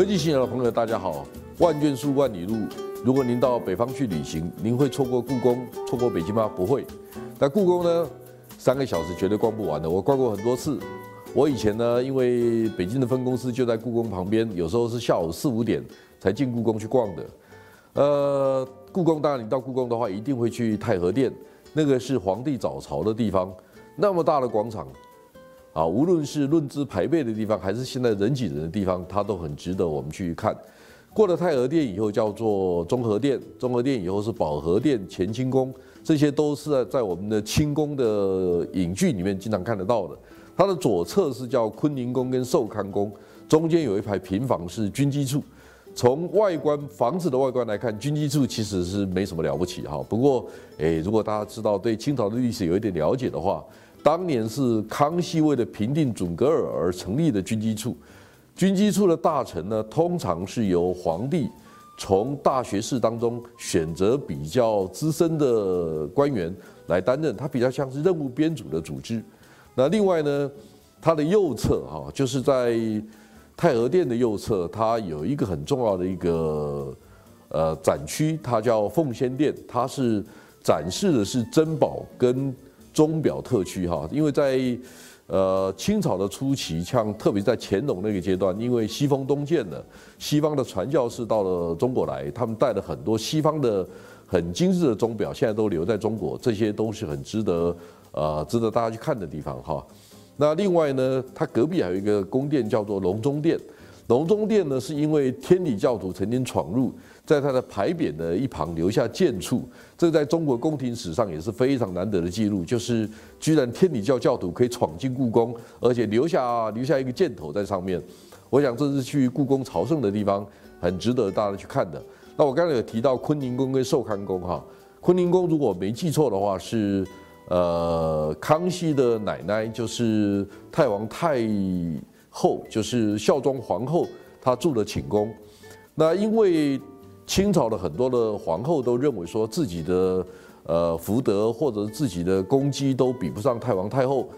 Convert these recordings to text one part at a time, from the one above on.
科技新的朋友，大家好！万卷书，万里路。如果您到北方去旅行，您会错过故宫，错过北京吗？不会。那故宫呢？三个小时绝对逛不完的。我逛过很多次。我以前呢，因为北京的分公司就在故宫旁边，有时候是下午四五点才进故宫去逛的。呃，故宫当然，你到故宫的话，一定会去太和殿，那个是皇帝早朝的地方，那么大的广场。啊，无论是论资排辈的地方，还是现在人挤人的地方，它都很值得我们去看。过了太和殿以后，叫做中和殿；中和殿以后是保和殿、乾清宫，这些都是在我们的清宫的影剧里面经常看得到的。它的左侧是叫坤宁宫跟寿康宫，中间有一排平房是军机处。从外观房子的外观来看，军机处其实是没什么了不起哈。不过，诶，如果大家知道对清朝的历史有一点了解的话，当年是康熙为了平定准噶尔而成立的军机处，军机处的大臣呢，通常是由皇帝从大学士当中选择比较资深的官员来担任，它比较像是任务编组的组织。那另外呢，它的右侧哈，就是在太和殿的右侧，它有一个很重要的一个呃展区，它叫奉先殿，它是展示的是珍宝跟。钟表特区哈，因为在呃清朝的初期，像特别在乾隆那个阶段，因为西风东渐了，西方的传教士到了中国来，他们带了很多西方的很精致的钟表，现在都留在中国，这些都是很值得呃值得大家去看的地方哈。那另外呢，它隔壁还有一个宫殿叫做隆中殿，隆中殿呢是因为天理教徒曾经闯入。在它的牌匾的一旁留下剑处，这在中国宫廷史上也是非常难得的记录。就是居然天理教教徒可以闯进故宫，而且留下留下一个箭头在上面。我想这是去故宫朝圣的地方，很值得大家去看的。那我刚才有提到坤宁宫跟寿康宫哈，坤宁宫如果没记错的话是呃康熙的奶奶，就是太王太后，就是孝庄皇后，她住的寝宫。那因为清朝的很多的皇后都认为说自己的呃福德或者自己的功绩都比不上太皇太后，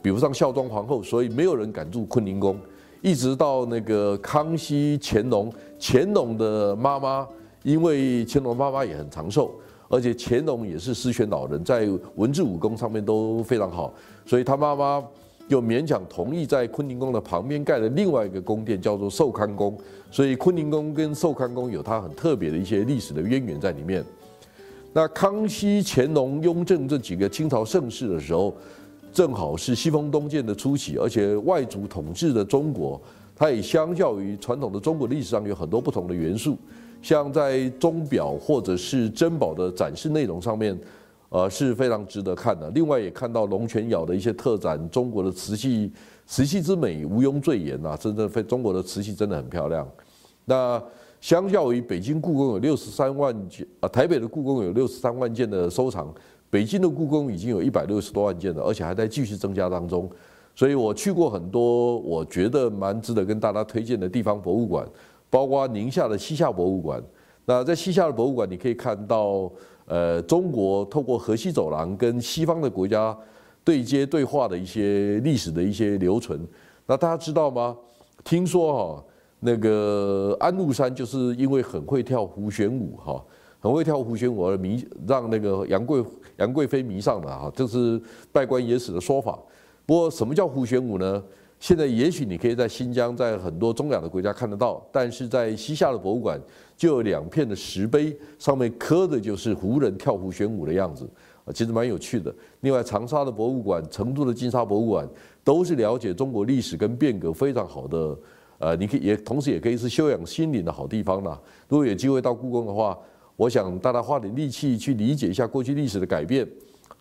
比不上孝庄皇后，所以没有人敢住坤宁宫。一直到那个康熙、乾隆，乾隆的妈妈，因为乾隆妈妈也很长寿，而且乾隆也是诗选老人，在文治武功上面都非常好，所以他妈妈。又勉强同意在坤宁宫的旁边盖了另外一个宫殿，叫做寿康宫。所以坤宁宫跟寿康宫有它很特别的一些历史的渊源在里面。那康熙、乾隆、雍正这几个清朝盛世的时候，正好是西风东渐的初期，而且外族统治的中国，它也相较于传统的中国历史上有很多不同的元素，像在钟表或者是珍宝的展示内容上面。呃，是非常值得看的。另外也看到龙泉窑的一些特展，中国的瓷器，瓷器之美毋庸赘言呐，真的非中国的瓷器真的很漂亮。那相较于北京故宫有六十三万件，啊，台北的故宫有六十三万件的收藏，北京的故宫已经有一百六十多万件了，而且还在继续增加当中。所以我去过很多，我觉得蛮值得跟大家推荐的地方博物馆，包括宁夏的西夏博物馆。那在西夏的博物馆，你可以看到。呃，中国透过河西走廊跟西方的国家对接对话的一些历史的一些留存，那大家知道吗？听说哈，那个安禄山就是因为很会跳胡旋舞哈，很会跳胡旋舞而迷让那个杨贵杨贵妃迷上了哈，这是拜官野史的说法。不过什么叫胡旋舞呢？现在也许你可以在新疆，在很多中亚的国家看得到，但是在西夏的博物馆就有两片的石碑，上面刻的就是胡人跳胡旋舞的样子，啊，其实蛮有趣的。另外，长沙的博物馆、成都的金沙博物馆都是了解中国历史跟变革非常好的，呃，你可以也同时也可以是修养心灵的好地方啦。如果有机会到故宫的话，我想大家花点力气去理解一下过去历史的改变。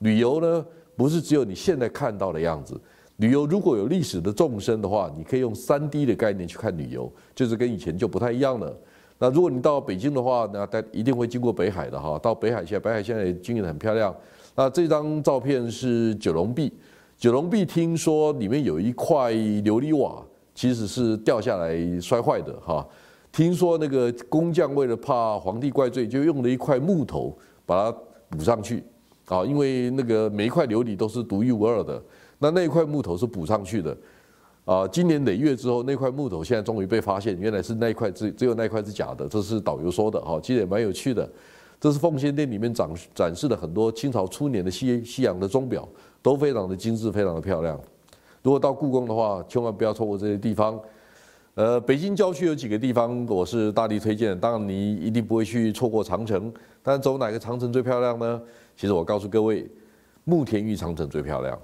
旅游呢，不是只有你现在看到的样子。旅游如果有历史的纵深的话，你可以用三 D 的概念去看旅游，就是跟以前就不太一样了。那如果你到北京的话，那大一定会经过北海的哈，到北海现在，北海现在也经营的很漂亮。那这张照片是九龙壁，九龙壁听说里面有一块琉璃瓦，其实是掉下来摔坏的哈。听说那个工匠为了怕皇帝怪罪，就用了一块木头把它补上去啊，因为那个每一块琉璃都是独一无二的。那那一块木头是补上去的，啊，今年累月之后，那块木头现在终于被发现，原来是那一块只只有那一块是假的，这是导游说的哈，其实也蛮有趣的。这是奉先店里面展展示了很多清朝初年的西西洋的钟表，都非常的精致，非常的漂亮。如果到故宫的话，千万不要错过这些地方。呃，北京郊区有几个地方我是大力推荐，当然你一定不会去错过长城。但走哪个长城最漂亮呢？其实我告诉各位，慕田峪长城最漂亮。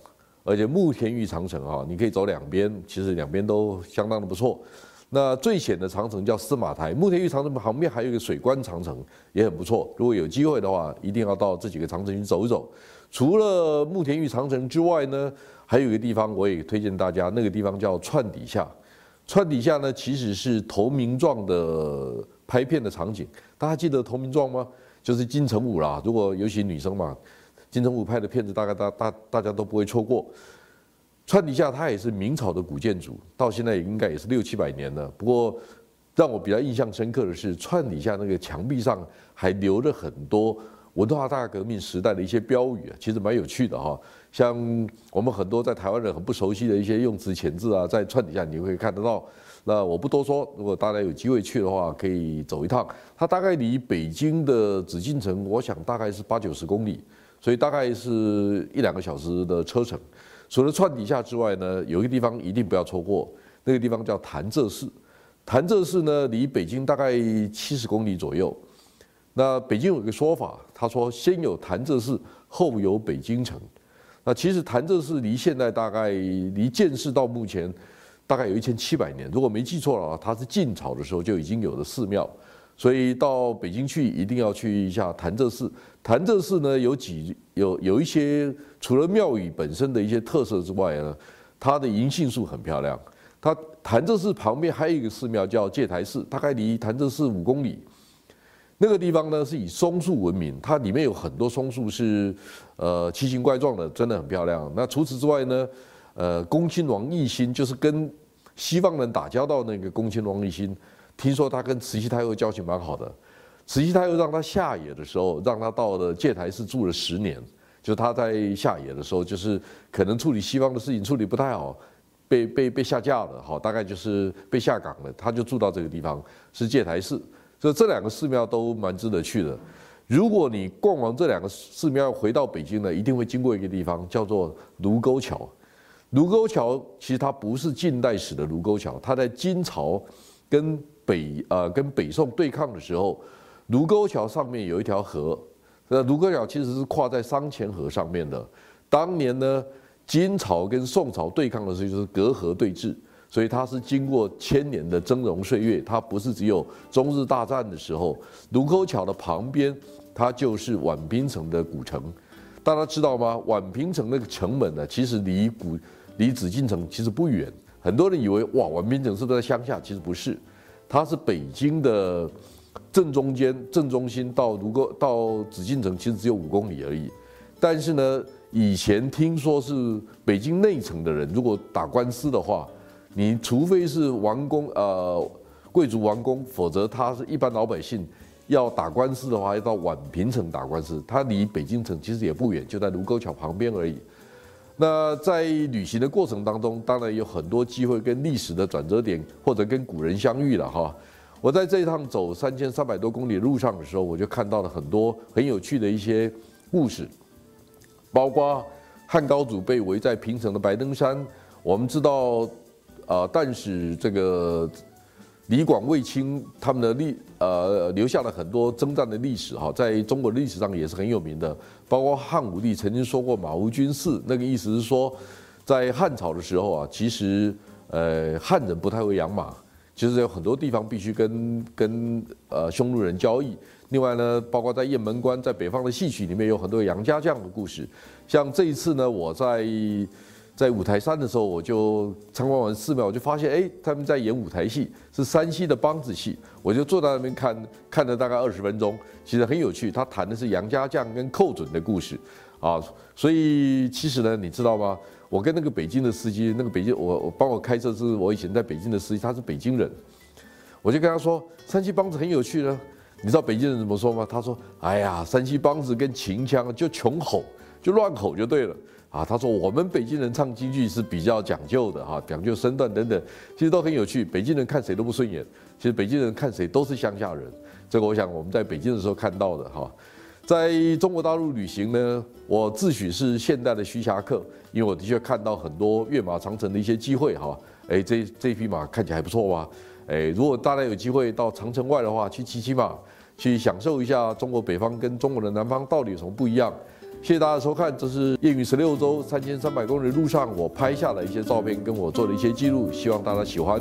而且慕田峪长城啊，你可以走两边，其实两边都相当的不错。那最险的长城叫司马台，慕田峪长城旁边还有一个水关长城，也很不错。如果有机会的话，一定要到这几个长城去走一走。除了慕田峪长城之外呢，还有一个地方我也推荐大家，那个地方叫串底下。串底下呢，其实是投名状的拍片的场景。大家记得投名状吗？就是金城武啦。如果尤其女生嘛。金城武拍的片子，大概大大大家都不会错过。川底下它也是明朝的古建筑，到现在也应该也是六七百年了。不过让我比较印象深刻的是，川底下那个墙壁上还留着很多文化大革命时代的一些标语啊，其实蛮有趣的哈。像我们很多在台湾人很不熟悉的一些用词遣字啊，在川底下你会看得到。那我不多说，如果大家有机会去的话，可以走一趟。它大概离北京的紫禁城，我想大概是八九十公里。所以大概是一两个小时的车程。除了串底下之外呢，有一个地方一定不要错过，那个地方叫潭柘寺。潭柘寺呢，离北京大概七十公里左右。那北京有一个说法，他说先有潭柘寺，后有北京城。那其实潭柘寺离现在大概离建寺到目前大概有一千七百年。如果没记错了，它是晋朝的时候就已经有的寺庙。所以到北京去一定要去一下潭柘寺。潭柘寺呢有几有有一些除了庙宇本身的一些特色之外呢，它的银杏树很漂亮。它潭柘寺旁边还有一个寺庙叫戒台寺，大概离潭柘寺五公里。那个地方呢是以松树闻名，它里面有很多松树是呃奇形怪状的，真的很漂亮。那除此之外呢，呃，恭亲王奕欣就是跟西方人打交道那个恭亲王奕欣。听说他跟慈禧太后交情蛮好的，慈禧太后让他下野的时候，让他到了戒台寺住了十年。就他在下野的时候，就是可能处理西方的事情处理不太好，被被被下架了，好，大概就是被下岗了。他就住到这个地方，是戒台寺。所以这两个寺庙都蛮值得去的。如果你逛完这两个寺庙，回到北京呢，一定会经过一个地方，叫做卢沟桥。卢沟桥其实它不是近代史的卢沟桥，它在金朝跟北呃跟北宋对抗的时候，卢沟桥上面有一条河，那卢沟桥其实是跨在商前河上面的。当年呢，金朝跟宋朝对抗的时候就是隔河对峙，所以它是经过千年的峥嵘岁月，它不是只有中日大战的时候。卢沟桥的旁边，它就是宛平城的古城。大家知道吗？宛平城那个城门呢，其实离古离紫禁城其实不远。很多人以为哇，宛平城是不是在乡下？其实不是。它是北京的正中间、正中心，到卢沟到紫禁城其实只有五公里而已。但是呢，以前听说是北京内城的人，如果打官司的话，你除非是王公呃贵族王公，否则他是一般老百姓要打官司的话，要到宛平城打官司。它离北京城其实也不远，就在卢沟桥旁边而已。那在旅行的过程当中，当然有很多机会跟历史的转折点或者跟古人相遇了哈。我在这一趟走三千三百多公里路上的时候，我就看到了很多很有趣的一些故事，包括汉高祖被围在平城的白登山。我们知道，啊，但是这个。李广、卫青他们的历呃留下了很多征战的历史哈，在中国历史上也是很有名的。包括汉武帝曾经说过“马无军事”，那个意思是说，在汉朝的时候啊，其实呃汉人不太会养马，其实有很多地方必须跟跟呃匈奴人交易。另外呢，包括在雁门关，在北方的戏曲里面有很多杨家将的故事。像这一次呢，我在。在五台山的时候，我就参观完寺庙，我就发现，哎，他们在演舞台戏，是山西的梆子戏。我就坐在那边看，看了大概二十分钟，其实很有趣。他谈的是杨家将跟寇准的故事，啊，所以其实呢，你知道吗？我跟那个北京的司机，那个北京我我帮我开车是我以前在北京的司机，他是北京人，我就跟他说，山西梆子很有趣呢。你知道北京人怎么说吗？他说，哎呀，山西梆子跟秦腔就穷吼，就乱吼就对了。啊，他说我们北京人唱京剧是比较讲究的哈，讲究身段等等，其实都很有趣。北京人看谁都不顺眼，其实北京人看谁都是乡下人。这个我想我们在北京的时候看到的哈，在中国大陆旅行呢，我自诩是现代的徐霞客，因为我的确看到很多跃马长城的一些机会哈。哎，这这匹马看起来还不错吧？哎，如果大家有机会到长城外的话，去骑骑马，去享受一下中国北方跟中国的南方到底有什么不一样。谢谢大家收看，这是夜雨十六周三千三百公里路上我拍下的一些照片，跟我做的一些记录，希望大家喜欢。